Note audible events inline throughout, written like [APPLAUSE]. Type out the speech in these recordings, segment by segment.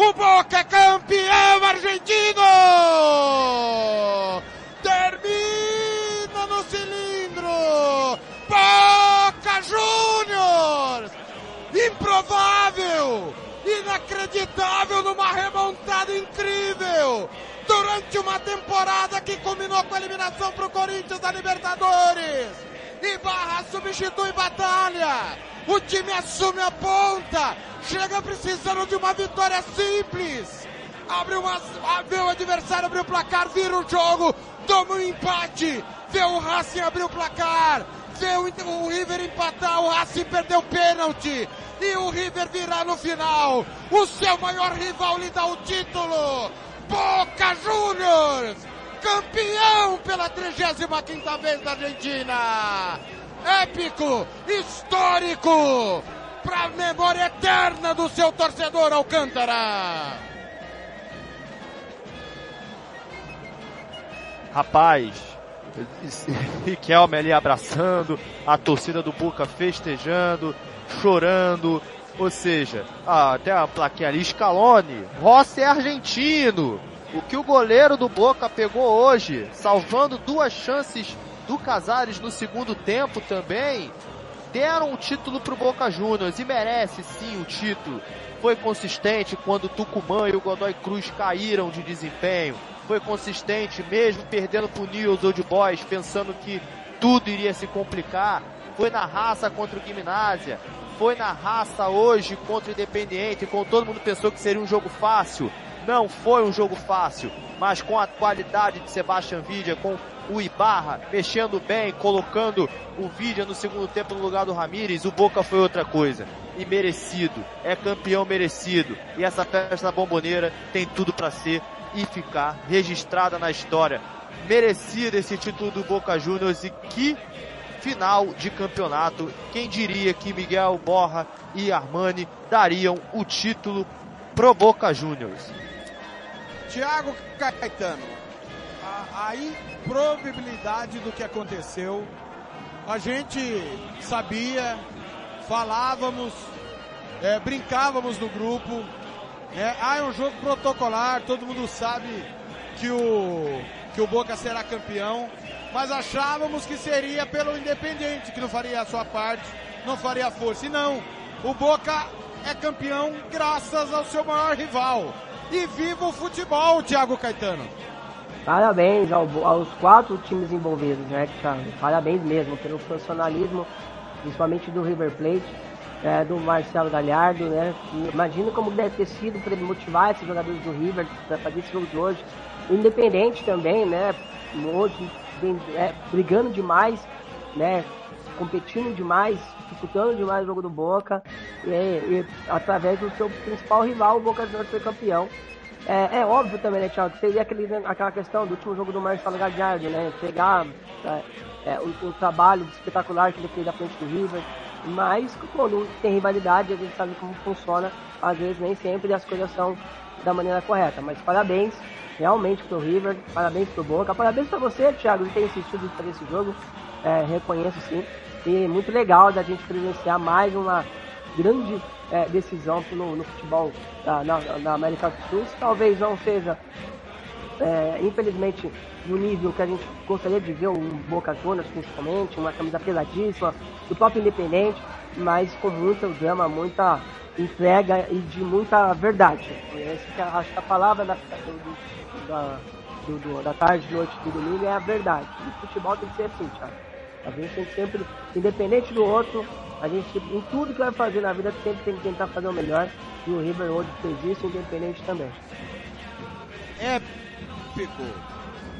O Boca é campeão argentino! Termina no cilindro! Boca Juniors! Improvável! Inacreditável numa remontada incrível! Durante uma temporada que culminou com a eliminação para o Corinthians da Libertadores! Ibarra substitui Batalha! O time assume a ponta! Chega precisando de uma vitória simples! Abre uma, vê o adversário abrir o placar, vira o jogo, toma um empate, vê o Racing abrir o placar, vê o, o River empatar, o Racing perdeu o pênalti e o River virar no final. O seu maior rival lhe dá o título. Boca Juniors, campeão pela 35 vez da Argentina. Épico, histórico, para a memória eterna do seu torcedor Alcântara. Rapaz, Riquelme ali abraçando, a torcida do Boca festejando, chorando, ou seja, até a plaquinha ali, Scaloni, Rossi é argentino. O que o goleiro do Boca pegou hoje, salvando duas chances do Casares no segundo tempo também, deram o título pro Boca Juniors e merece sim o título. Foi consistente quando Tucumã e o Godoy Cruz caíram de desempenho foi consistente, mesmo perdendo pro News Old Boys, pensando que tudo iria se complicar. Foi na raça contra o Gimnásia. Foi na raça hoje contra o Independiente, com todo mundo pensou que seria um jogo fácil. Não foi um jogo fácil, mas com a qualidade de Sebastian Vidia, com o Ibarra mexendo bem, colocando o Vidia no segundo tempo no lugar do Ramires, o Boca foi outra coisa. E merecido, é campeão merecido. E essa festa bomboneira tem tudo para ser e ficar registrada na história. Merecido esse título do Boca Juniors e que final de campeonato. Quem diria que Miguel Borra e Armani dariam o título pro Boca Juniors? Thiago Caetano, a, a improbabilidade do que aconteceu, a gente sabia, falávamos, é, brincávamos no grupo, é, ah, é um jogo protocolar, todo mundo sabe que o, que o Boca será campeão, mas achávamos que seria pelo Independente, que não faria a sua parte, não faria força. E não, o Boca é campeão graças ao seu maior rival. E viva o futebol, Thiago Caetano. Parabéns ao, aos quatro times envolvidos, né, Thiago? Parabéns mesmo pelo profissionalismo, principalmente do River Plate é, do Marcelo Galhardo, né? Imagina como deve ter sido para ele motivar esses jogadores do River para fazer esse jogo de hoje. Independente também, né? Hoje é, brigando demais, né? Competindo demais, disputando demais o jogo do Boca e, e através do seu principal rival, o Boca Juniors foi campeão. É, é, óbvio também, né, Thiago? Seria aquele, aquela questão do último jogo do Marcelo Galhardo, né? Pegar é, é, o, o, trabalho espetacular que ele fez à frente do River, mas quando tem rivalidade, a gente sabe como funciona, às vezes nem sempre as coisas são da maneira correta. Mas parabéns realmente pro River, parabéns pro Boca, parabéns para você, Thiago, de ter insistido para esse jogo. É, reconheço sim. E muito legal da gente presenciar mais uma grande é, decisão no, no futebol da, na, na, América do Sul. Talvez não seja, é, infelizmente, no nível que a gente gostaria de ver o Boca Juniors, principalmente, uma camisa pesadíssima, do próprio Independente, mas com muito drama, muita entrega e de muita verdade. Essa que é, acho que a palavra da, da, do, da tarde, noite do domingo é a verdade. E futebol tem que ser assim, Thiago. A gente tem que sempre, independente do outro, a gente, em tudo que vai fazer na vida, sempre tem que tentar fazer o melhor. E o River hoje fez isso, independente também. Épico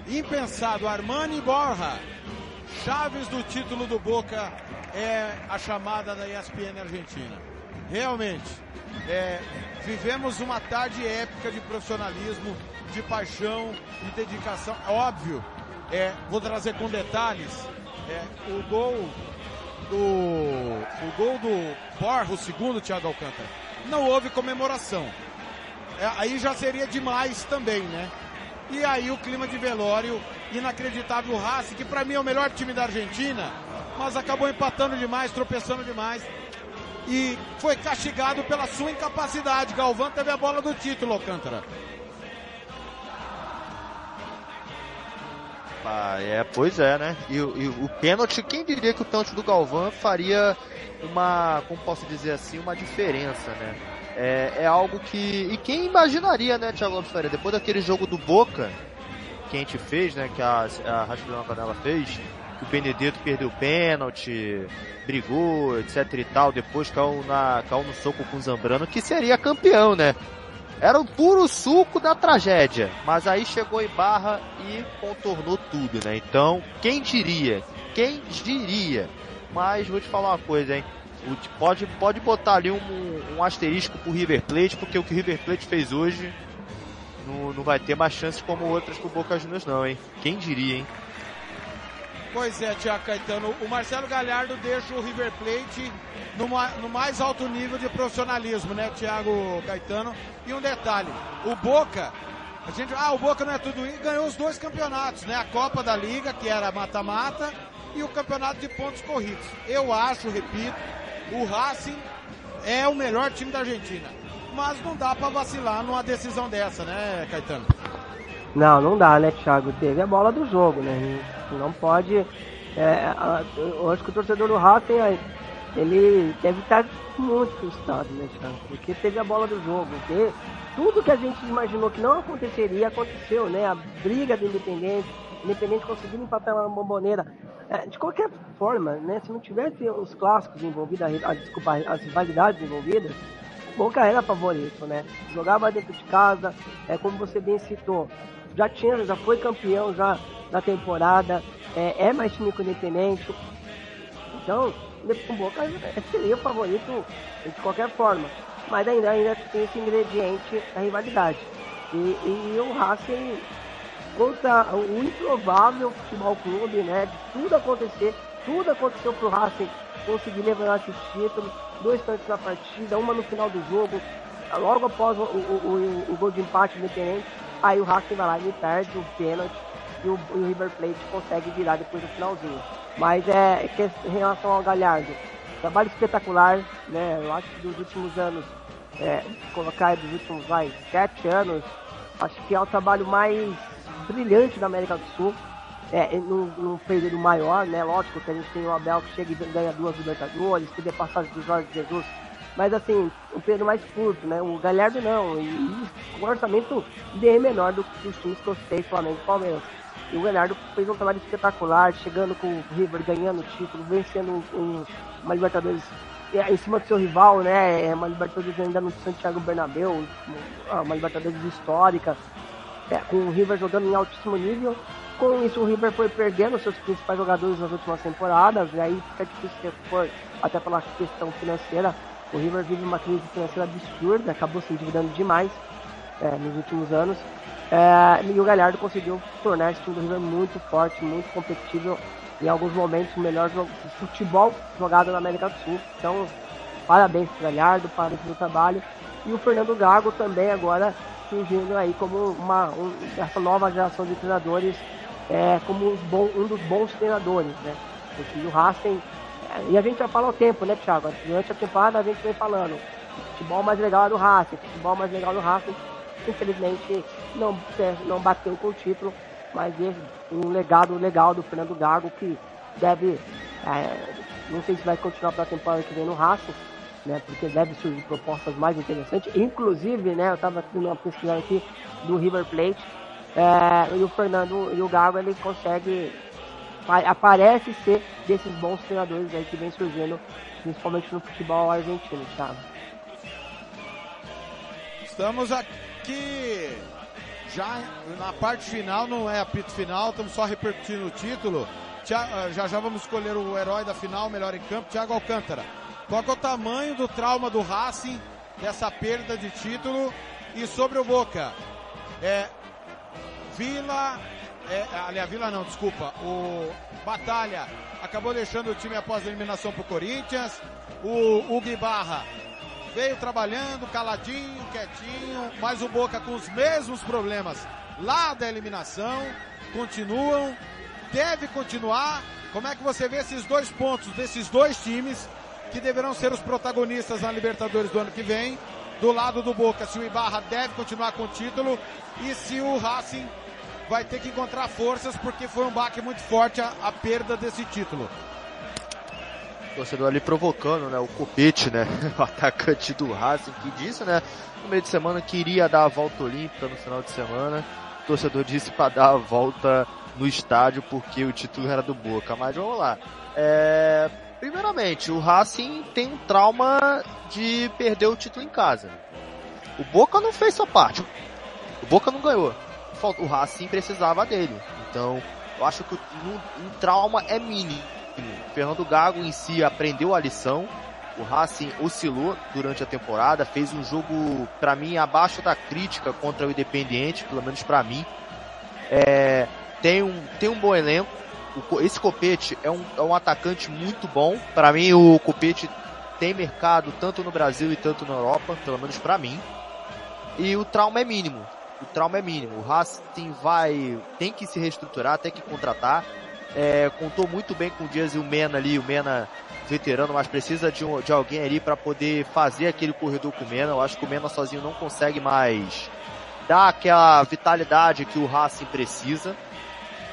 impensado. Armani Borja, chaves do título do Boca é a chamada da ESPN Argentina. Realmente, é, vivemos uma tarde épica de profissionalismo, de paixão, de dedicação. É óbvio, é, vou trazer com detalhes, é, o gol do o gol do Borja, o segundo Thiago Alcântara, não houve comemoração. É, aí já seria demais também, né? E aí o clima de velório, inacreditável o Racing, que para mim é o melhor time da Argentina, mas acabou empatando demais, tropeçando demais. e foi castigado pela sua incapacidade. Galvão teve a bola do título, Alcântara. Ah, é, pois é, né? E, e, o pênalti, quem diria que o pênalti do Galvão faria uma, como posso dizer assim, uma diferença, né? É, é algo que. E quem imaginaria, né, Thiago Lopes? Depois daquele jogo do Boca que a gente fez, né? Que a, a Rascunha Canela fez, que o Benedetto perdeu o pênalti, brigou, etc e tal, depois caiu, na, caiu no soco com o Zambrano, que seria campeão, né? Era o puro suco da tragédia. Mas aí chegou em barra e contornou tudo, né? Então, quem diria? Quem diria? Mas vou te falar uma coisa, hein? Pode, pode botar ali um, um asterisco pro River Plate, porque o que o River Plate fez hoje não, não vai ter mais chances como outras pro Boca Juniors não, hein? Quem diria, hein? Pois é, Tiago Caetano. O Marcelo Galhardo deixa o River Plate no, no mais alto nível de profissionalismo, né, Tiago Caetano? E um detalhe, o Boca, a gente, ah, o Boca não é tudo isso, ganhou os dois campeonatos, né? A Copa da Liga, que era mata-mata, e o campeonato de pontos corridos. Eu acho, repito, o Racing é o melhor time da Argentina. Mas não dá para vacilar numa decisão dessa, né, Caetano? Não, não dá, né, Thiago? Teve a bola do jogo, né? Não pode. É, eu acho que o torcedor do Racing ele deve estar muito frustrado, né, Thiago? Porque teve a bola do jogo. Porque tudo que a gente imaginou que não aconteceria, aconteceu, né? A briga do Independente, Independente conseguindo empatar na bomboneira. É, de qualquer forma, né? Se não tivesse os clássicos envolvidos, a, a, desculpa, as rivalidades envolvidas, Boca era favorito, né? Jogava dentro de casa, é como você bem citou, já tinha, já foi campeão já da temporada, é, é mais time que o Independente. Então, o Boca seria o favorito de qualquer forma. Mas ainda, ainda tem esse ingrediente da rivalidade. E, e o Racing contra o improvável futebol clube, né? De tudo acontecer, tudo aconteceu pro Racing conseguir levar esse título, dois tantos na partida, uma no final do jogo, logo após o, o, o, o gol de empate independente, aí o Racing vai lá e perde o pênalti e o, o, River Plate consegue virar depois do finalzinho. Mas é que em relação ao Galhardo, trabalho espetacular, né? Eu acho que dos últimos anos, é, colocar dos últimos vai, sete anos, acho que é o trabalho mais brilhante da América do Sul. É, num, num período maior, né? Lógico que a gente tem o Abel que chega e ganha duas Libertadores, teve a passagem do Jorge Jesus, mas assim, um período mais curto, né? O Galhardo não, e, um orçamento bem menor do que os times que eu sei, Flamengo e Palmeiras. E o Galhardo fez um trabalho espetacular, chegando com o River, ganhando o título, vencendo um, uma Libertadores é, em cima do seu rival, né? É uma Libertadores ainda no Santiago Bernabéu, uma Libertadores histórica é, com o River jogando em altíssimo nível. Com isso, o River foi perdendo seus principais jogadores nas últimas temporadas, e aí fica difícil repor, até pela questão financeira. O River vive uma crise financeira absurda, acabou se endividando demais é, nos últimos anos. É, e o Galhardo conseguiu tornar esse time do River muito forte, muito competitivo, em alguns momentos o melhor futebol jogado na América do Sul. Então, parabéns para o Galhardo, parabéns pelo trabalho. E o Fernando Gago também agora surgindo aí como uma, um, essa nova geração de treinadores, é, como um dos bons treinadores, né? Porque o é, e a gente já fala o tempo, né, Thiago? Durante a temporada a gente vem falando, futebol mais legal é do Racing, futebol mais legal do Racing, infelizmente não, é, não bateu com o título, mas é um legado legal do Fernando Gago que deve, é, não sei se vai continuar para a temporada que vem no Racing, né? Porque deve surgir propostas mais interessantes. Inclusive, né? Eu estava fazendo uma pesquisa aqui do River Plate. É, e o Fernando e o Gago ele consegue aparece ser desses bons treinadores aí que vem surgindo, principalmente no futebol argentino, sabe? Estamos aqui já na parte final, não é apito final, estamos só repercutindo o título. Já já vamos escolher o herói da final, melhor em campo, Thiago Alcântara. Qual é o tamanho do trauma do Racing, dessa perda de título? E sobre o Boca, é, Vila, é, aliás, Vila não, desculpa, o Batalha acabou deixando o time após a eliminação pro Corinthians, o Hugo Barra veio trabalhando, caladinho, quietinho, mas o Boca com os mesmos problemas lá da eliminação, continuam, deve continuar. Como é que você vê esses dois pontos desses dois times que deverão ser os protagonistas na Libertadores do ano que vem. Do lado do Boca, se o Ibarra deve continuar com o título e se o Racing vai ter que encontrar forças porque foi um baque muito forte a, a perda desse título. O torcedor ali provocando, né? O Copete, né? [LAUGHS] O atacante do Racing que disse, né? No meio de semana que iria dar a volta olímpica no final de semana. O torcedor disse para dar a volta no estádio porque o título era do Boca. Mas vamos lá. É... Primeiramente, o Racing tem um trauma de perder o título em casa. O Boca não fez sua parte. O Boca não ganhou. O Racing precisava dele. Então, eu acho que um, um trauma é mínimo. O Fernando Gago em si aprendeu a lição. O Racing oscilou durante a temporada, fez um jogo, para mim, abaixo da crítica contra o Independiente, pelo menos para mim. É, tem, um, tem um bom elenco, esse Copete é um, é um atacante muito bom. Para mim, o Copete tem mercado tanto no Brasil e tanto na Europa, pelo menos para mim. E o trauma é mínimo. O trauma é mínimo. O Racing vai, tem que se reestruturar, tem que contratar. É, contou muito bem com o Dias e o Mena ali, o Mena veterano, mas precisa de, um, de alguém ali para poder fazer aquele corredor com o Mena. Eu acho que o Mena sozinho não consegue mais dar aquela vitalidade que o Racing precisa.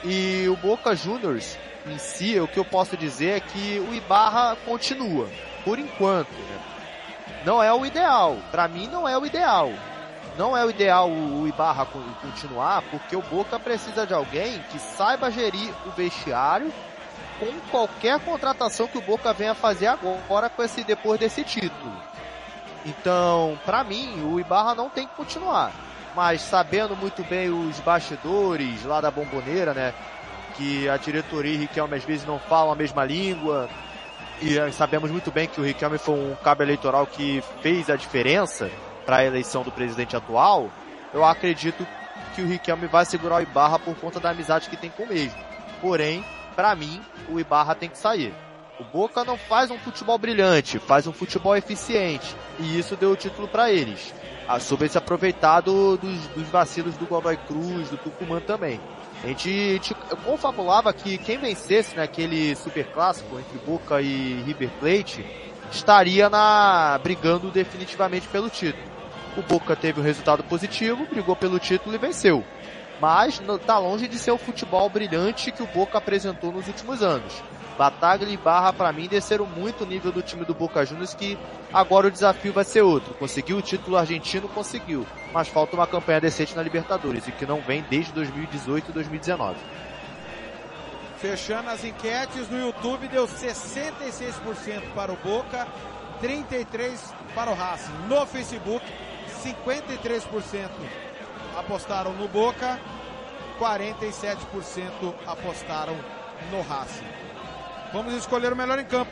E o Boca Juniors em si, o que eu posso dizer é que o Ibarra continua, por enquanto. Né? Não é o ideal, para mim não é o ideal. Não é o ideal o Ibarra continuar, porque o Boca precisa de alguém que saiba gerir o vestiário com qualquer contratação que o Boca venha fazer agora com esse depois desse título. Então, para mim, o Ibarra não tem que continuar mas sabendo muito bem os bastidores lá da bomboneira, né? Que a diretoria e Riquelme às vezes não falam a mesma língua. E eh, sabemos muito bem que o Riquelme foi um cabo eleitoral que fez a diferença para a eleição do presidente atual. Eu acredito que o Riquelme vai segurar o Ibarra por conta da amizade que tem com o mesmo. Porém, para mim, o Ibarra tem que sair. O Boca não faz um futebol brilhante, faz um futebol eficiente. E isso deu o título para eles a sobre se aproveitar do, dos, dos, vacilos do Godoy Cruz, do Tucumã também. A gente, a gente confabulava que quem vencesse naquele né, super clássico entre Boca e River Plate estaria na brigando definitivamente pelo título. O Boca teve um resultado positivo, brigou pelo título e venceu. Mas está longe de ser o futebol brilhante que o Boca apresentou nos últimos anos. Bataglia e Barra, para mim, desceram muito o nível do time do Boca Juniors, que agora o desafio vai ser outro. Conseguiu o título argentino, conseguiu. Mas falta uma campanha decente na Libertadores, e que não vem desde 2018 e 2019. Fechando as enquetes no YouTube, deu 66% para o Boca, 33% para o Racing. No Facebook, 53% apostaram no Boca, 47% apostaram no Racing. Vamos escolher o melhor em campo.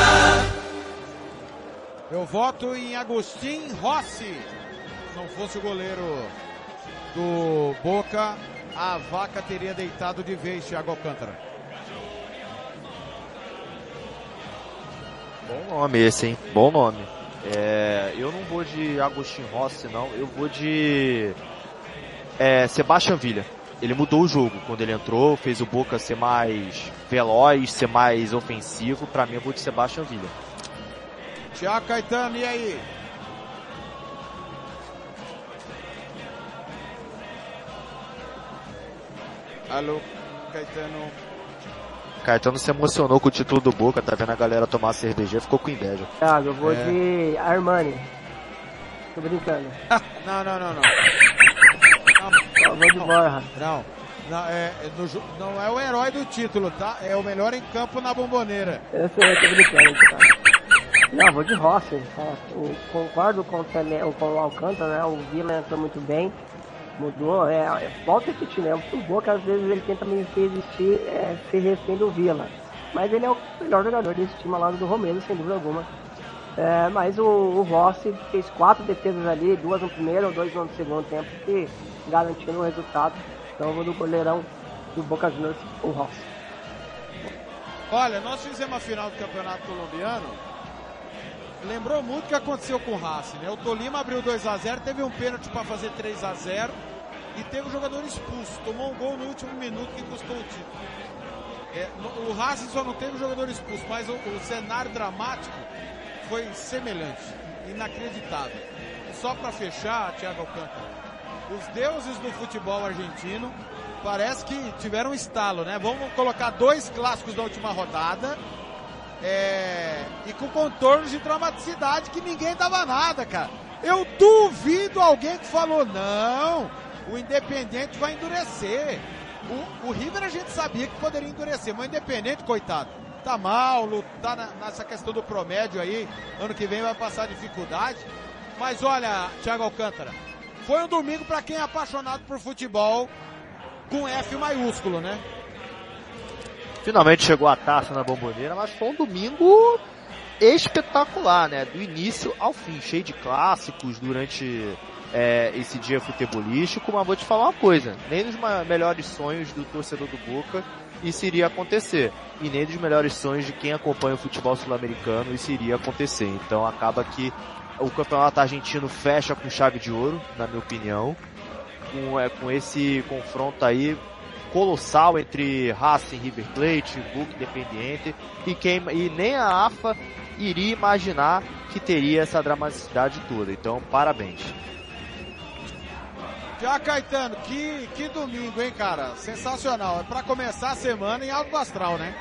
Eu voto em Agostinho Rossi. Se não fosse o goleiro do Boca, a vaca teria deitado de vez Thiago Alcântara. Bom nome esse, hein? Bom nome. É, eu não vou de Agostinho Rossi, não. Eu vou de é, Sebastian Villa. Ele mudou o jogo quando ele entrou, fez o Boca ser mais veloz, ser mais ofensivo. Para mim, eu vou de Sebastian Villa. Tiago Caetano, e aí? Alô, Caetano. Caetano se emocionou com o título do Boca, tá vendo a galera tomar cerveja, ficou com inveja. Thiago, eu vou é. de Armani. Tô brincando. [LAUGHS] não, não, não, não. Eu vou de Borra. Não. Não é, é não é o herói do título, tá? É o melhor em campo na bomboneira. Eu sei, eu tô brincando, cara. Não, vou de Rossi. concordo com, com o Alcântara, né? O Vila entrou muito bem. Mudou, é, é volta a repetir, né? O Boca às vezes ele tenta me resistir, é, ser refém do Vila. Mas ele é o melhor jogador desse time ao lado do Romero, sem dúvida alguma. É, mas o, o Rossi fez quatro defesas ali, duas no primeiro, dois no segundo tempo, que garantindo o resultado. Então eu vou do goleirão do Boca Juniors, o Rossi. Olha, nós fizemos a final do Campeonato Colombiano. Lembrou muito o que aconteceu com o Racing, né? O Tolima abriu 2 a 0 teve um pênalti para fazer 3 a 0 e teve um jogador expulso. Tomou um gol no último minuto que custou o título. É, o Racing só não teve um jogador expulso, mas o, o cenário dramático foi semelhante, inacreditável. Só para fechar, Thiago Alcântara, os deuses do futebol argentino parece que tiveram um estalo, né? Vamos colocar dois clássicos da última rodada é, e com contornos de dramaticidade que ninguém dava nada, cara. Eu duvido alguém que falou, não, o Independente vai endurecer. O, o River a gente sabia que poderia endurecer, mas o Independente, coitado, tá mal, tá nessa questão do promédio aí, ano que vem vai passar dificuldade. Mas olha, Thiago Alcântara, foi um domingo para quem é apaixonado por futebol com F maiúsculo, né? Finalmente chegou a taça na bomboneira, mas foi um domingo espetacular, né? Do início ao fim, cheio de clássicos durante é, esse dia futebolístico, mas vou te falar uma coisa, nem nos melhores sonhos do torcedor do Boca isso iria acontecer, e nem dos melhores sonhos de quem acompanha o futebol sul-americano isso iria acontecer. Então acaba que o campeonato argentino fecha com chave de ouro, na minha opinião, com, é, com esse confronto aí colossal entre Racing, River Plate, Boca Independiente e, quem, e nem a AFA iria imaginar que teria essa dramaticidade toda. Então, parabéns. Já Caetano, que, que domingo, hein, cara? Sensacional. É para começar a semana em alto astral, né?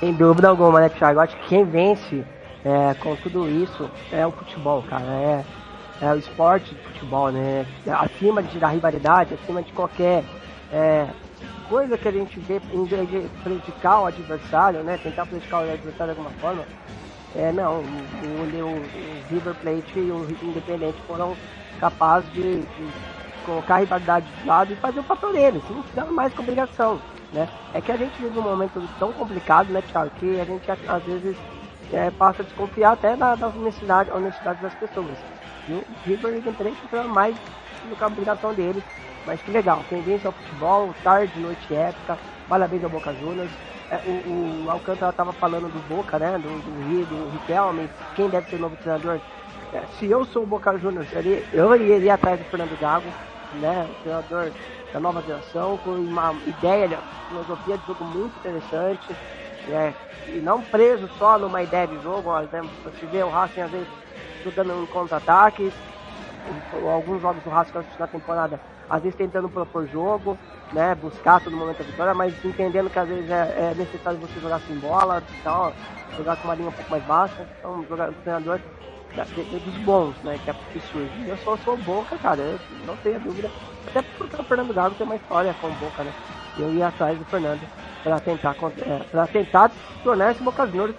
Sem dúvida alguma, né, Thiago? Acho que quem vence é, com tudo isso é o futebol, cara. É, é o esporte de futebol, né? Acima de, da rivalidade, acima de qualquer é, coisa que a gente vê em vez de prejudicar o adversário, né? Tentar prejudicar o adversário de alguma forma. É, não, o, o, o River Plate e o Independente foram capazes de, de, colocar a rivalidade de lado e fazer o papel deles, não fizeram mais com obrigação, né? É que a gente vive um momento tão complicado, né, Thiago, que a gente às vezes é, passa a desconfiar até da, da honestidade, honestidade das pessoas. E o River Independente fizeram mais do que a obrigação deles, mas que legal, tendência ao futebol, tarde, noite épica, parabéns ao Boca Juniors. É, o, o Alcântara estava falando do Boca, né? Do, Rio, do Riquelme, quem deve ser o novo treinador. É, se eu sou o Boca Juniors, eu iria atrás do Fernando Gago, né? Treinador da nova geração, com uma ideia, filosofia de jogo muito interessante, né? E não preso só numa ideia de jogo, por exemplo, você vê o Racing às vezes jogando em contra-ataques, alguns jogos do Racing na temporada às vezes tentando propor jogo, né, buscar todo momento a vitória, mas entendendo que às vezes é, é necessário você jogar sem bola, então, jogar com uma linha um pouco mais baixa, então jogar treinador dos bons, né, que é que surge. Eu só sou Boca, cara, eu não tenho dúvida, até porque o Fernando Gago tem uma história com Boca, né, eu ia atrás do Fernando para tentar, é, tentar tornar esse Boca Juniors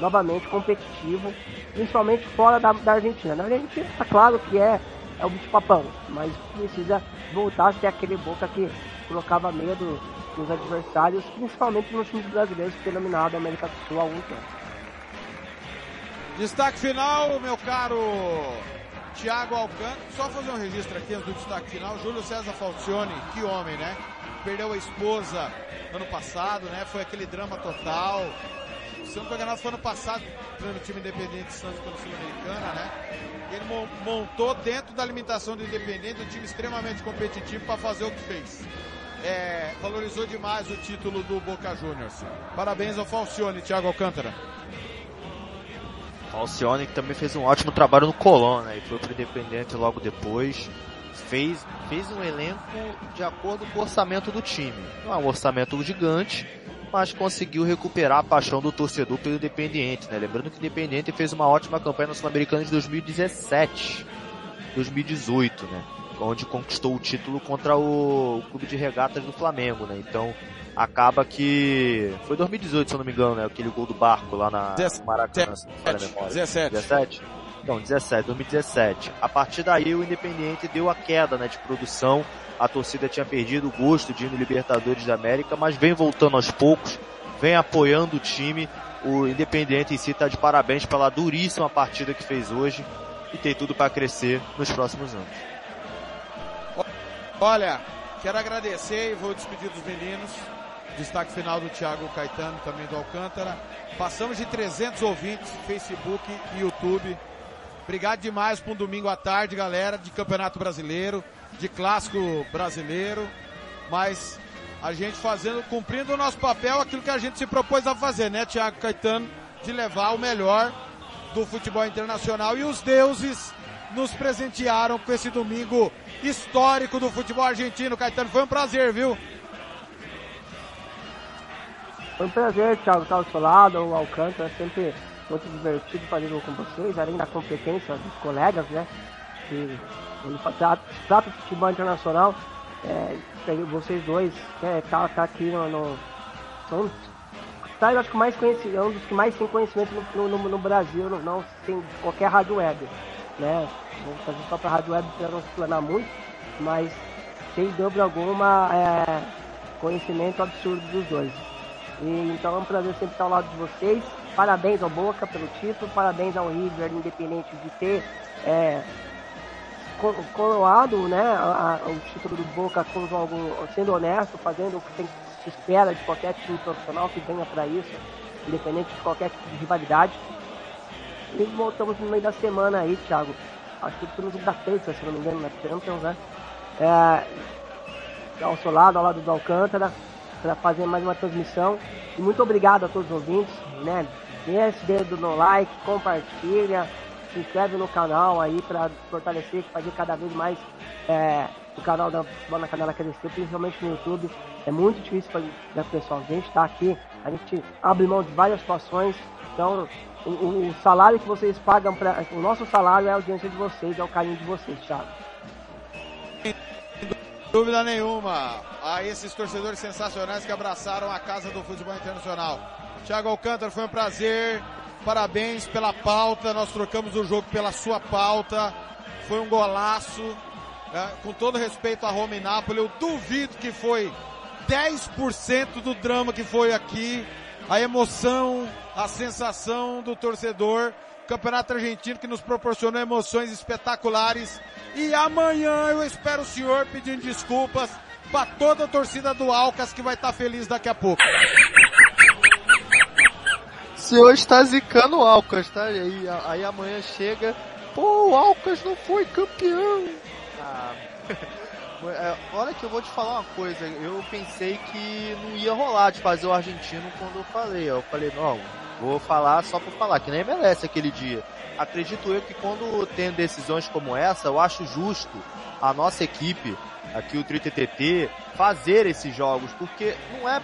novamente competitivo, principalmente fora da, da Argentina. Na Argentina, tá claro que é é o bicho papão, mas precisa voltar a ser aquele Boca que colocava medo nos adversários, principalmente nos times brasileiros que tem a América do Sul há algum tempo. Destaque final, meu caro Thiago Alcântara. Só fazer um registro aqui do destaque final. Júlio César Falcione, que homem, né? Perdeu a esposa ano passado, né? Foi aquele drama total. Eu não me engano, foi ano passado, no time independente de Santos pela Sul-Americana, né? Ele montou dentro da limitação do Independente um time extremamente competitivo para fazer o que fez. É, valorizou demais o título do Boca Juniors. Parabéns ao Falcione, Thiago Alcântara. Falcione que também fez um ótimo trabalho no Colón, né? E foi pro Independente logo depois. Fez, fez um elenco de acordo com o orçamento do time. Não é um orçamento gigante, mas conseguiu recuperar a paixão do torcedor pelo Independiente, né? Lembrando que o Independiente fez uma ótima campanha na Sul-Americana de 2017, 2018, né? Onde conquistou o título contra o, Clube de Regatas do Flamengo, né? Então, acaba que foi 2018, se eu não me engano, né? Aquele gol do barco lá na Maracanã, 17. 17. Então, 17, 2017. A partir daí o Independiente deu a queda, né, de produção a torcida tinha perdido o gosto de ir no Libertadores da América, mas vem voltando aos poucos. vem apoiando o time. O Independiente em si está de parabéns pela duríssima partida que fez hoje e tem tudo para crescer nos próximos anos. Olha, quero agradecer e vou despedir dos meninos. Destaque final do Thiago Caetano, também do Alcântara. Passamos de 300 ouvintes, Facebook e YouTube. Obrigado demais por um domingo à tarde, galera, de Campeonato Brasileiro, de Clássico Brasileiro. Mas a gente fazendo, cumprindo o nosso papel, aquilo que a gente se propôs a fazer, né, Thiago Caetano? De levar o melhor do futebol internacional e os deuses nos presentearam com esse domingo histórico do futebol argentino. Caetano, foi um prazer, viu? Foi um prazer, Thiago, estar ao seu lado, o Alcântara, sempre muito divertido fazer com vocês, além da competência dos colegas, né? Que quando trata, de futebol internacional, é, vocês dois, é, tá, tá aqui no, no são, tá, eu acho que mais conhecido, é um dos que mais tem conhecimento no, no, no Brasil, não, tem qualquer rádio web, né? Vamos fazer só para rádio web para não se planar muito, mas sem dúvida alguma é, conhecimento absurdo dos dois. E, então é um prazer sempre estar ao lado de vocês. Parabéns ao Boca pelo título, parabéns ao River Independente de ter é, coroado né, a, a, o título do Boca com algum, sendo honesto, fazendo o que tem, se espera de qualquer time profissional que venha para isso, independente de qualquer tipo de rivalidade. E voltamos no meio da semana aí, Thiago. Acho que estamos da terça, se não me engano, na Champions, né? É, ao seu lado, ao lado do Alcântara, para fazer mais uma transmissão. E muito obrigado a todos os ouvintes, né? Desce dedo no like, compartilha, se inscreve no canal aí para fortalecer, fazer cada vez mais é, o canal da Bola na Canela crescer, principalmente no YouTube. É muito difícil para né, pessoal. A gente está aqui, a gente abre mão de várias situações. Então, o, o, salário que vocês pagam, pra, o nosso salário é a audiência de vocês, é o carinho de vocês, Thiago. Dúvida nenhuma. A esses torcedores sensacionais que abraçaram a casa do futebol internacional. Thiago Alcântara, foi um prazer. Parabéns pela pauta. Nós trocamos o jogo pela sua pauta. Foi um golaço. Né? Com todo respeito a Roma e Nápoles, eu duvido que foi 10% do drama que foi aqui. A emoção, a sensação do torcedor. Campeonato Argentino que nos proporcionou emoções espetaculares. E amanhã eu espero o senhor pedindo desculpas para toda a torcida do Alcas que vai estar tá feliz daqui a pouco. Senhor está zicando o Alcas, tá? Aí, aí amanhã chega, pô, o Alcas não foi campeão. Ah, [LAUGHS] é, olha que eu vou te falar uma coisa, eu pensei que não ia rolar de fazer o argentino quando eu falei. Eu falei, não, Vou falar só por falar, que nem merece aquele dia. Acredito eu que quando tem decisões como essa, eu acho justo a nossa equipe, aqui o TriTTT, fazer esses jogos, porque não é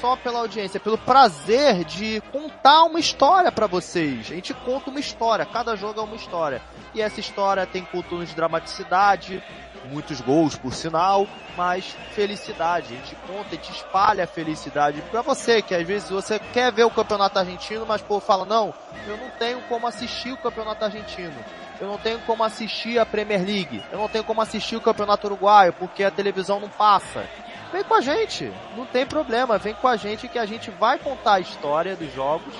só pela audiência, pelo prazer de contar uma história para vocês. A gente conta uma história, cada jogo é uma história. E essa história tem contornos de dramaticidade, muitos gols por sinal, mas felicidade. A gente conta e te espalha a felicidade para você, que às vezes você quer ver o campeonato argentino, mas pô, fala, não, eu não tenho como assistir o campeonato argentino. Eu não tenho como assistir a Premier League. Eu não tenho como assistir o campeonato uruguaio, porque a televisão não passa. Vem com a gente, não tem problema, vem com a gente que a gente vai contar a história dos jogos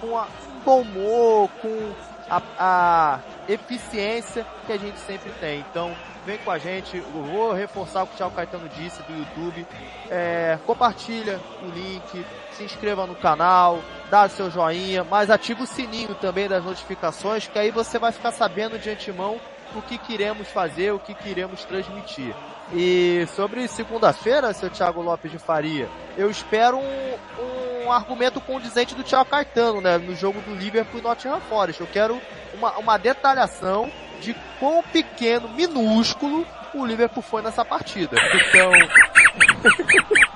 com a, um humor, com a, a eficiência que a gente sempre tem. Então, vem com a gente. Eu vou reforçar o que o Thiago Caetano disse do YouTube. É, compartilha o link, se inscreva no canal, dá seu joinha, mas ativa o sininho também das notificações, que aí você vai ficar sabendo de antemão o que queremos fazer, o que queremos transmitir. E sobre segunda-feira, seu Thiago Lopes de Faria, eu espero um, um argumento condizente do Thiago Caetano, né, no jogo do Liverpool e Nottingham Forest. Eu quero uma, uma detalhação de quão pequeno, minúsculo, o Liverpool foi nessa partida. Então. [LAUGHS]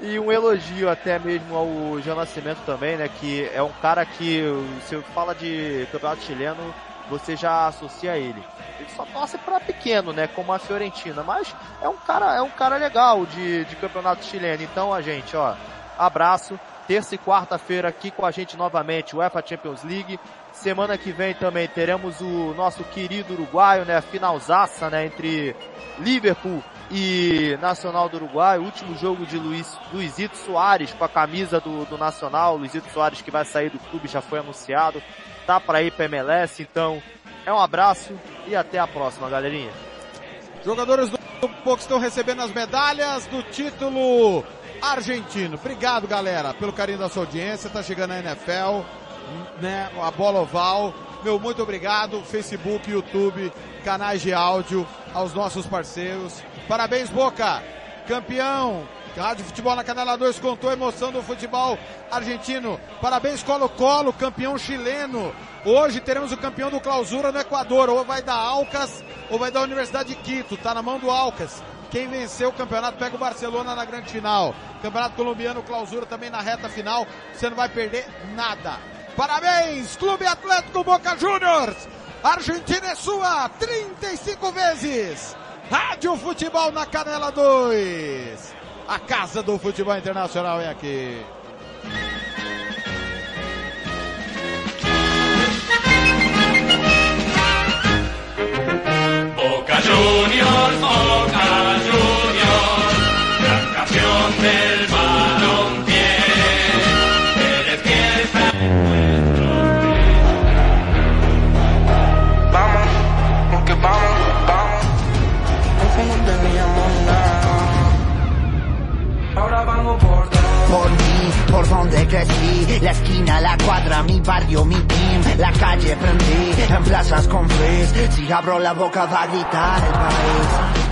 e um elogio até mesmo ao Jean Nascimento também, né? Que é um cara que, se fala de campeonato chileno, você já associa ele. Ele só torce para pequeno, né? Como a Fiorentina. Mas é um cara, é um cara legal de, de campeonato chileno. Então, a gente, ó, abraço. Terça e quarta-feira aqui com a gente novamente, UEFA Champions League. Semana que vem também teremos o nosso querido uruguaio, né? Finalzaça, né? Entre Liverpool e Nacional do Uruguai, último jogo de Luiz, Luizito Soares com a camisa do, do Nacional, Luizito Soares que vai sair do clube já foi anunciado, tá para ir para MLS, então é um abraço e até a próxima, galerinha. Jogadores do Boca estão recebendo as medalhas do título argentino. Obrigado, galera, pelo carinho da sua audiência. Tá chegando a NFL, né? A bola oval. Meu muito obrigado, Facebook, YouTube, canais de áudio, aos nossos parceiros. Parabéns, Boca! Campeão! Rádio Futebol na Canela 2 contou a emoção do futebol argentino. Parabéns, Colo-Colo, campeão chileno. Hoje teremos o campeão do clausura no Equador. Ou vai dar Alcas ou vai dar Universidade de Quito. Tá na mão do Alcas. Quem venceu o campeonato pega o Barcelona na grande final. Campeonato colombiano, clausura também na reta final. Você não vai perder nada. Parabéns, Clube Atlético Boca Juniors. Argentina é sua 35 vezes. Rádio Futebol na Canela 2. A casa do futebol internacional é aqui. La esquina, la cuadra, mi barrio, mi team, la calle prendí, en plazas con frizz, si abro la boca va a gritar el país.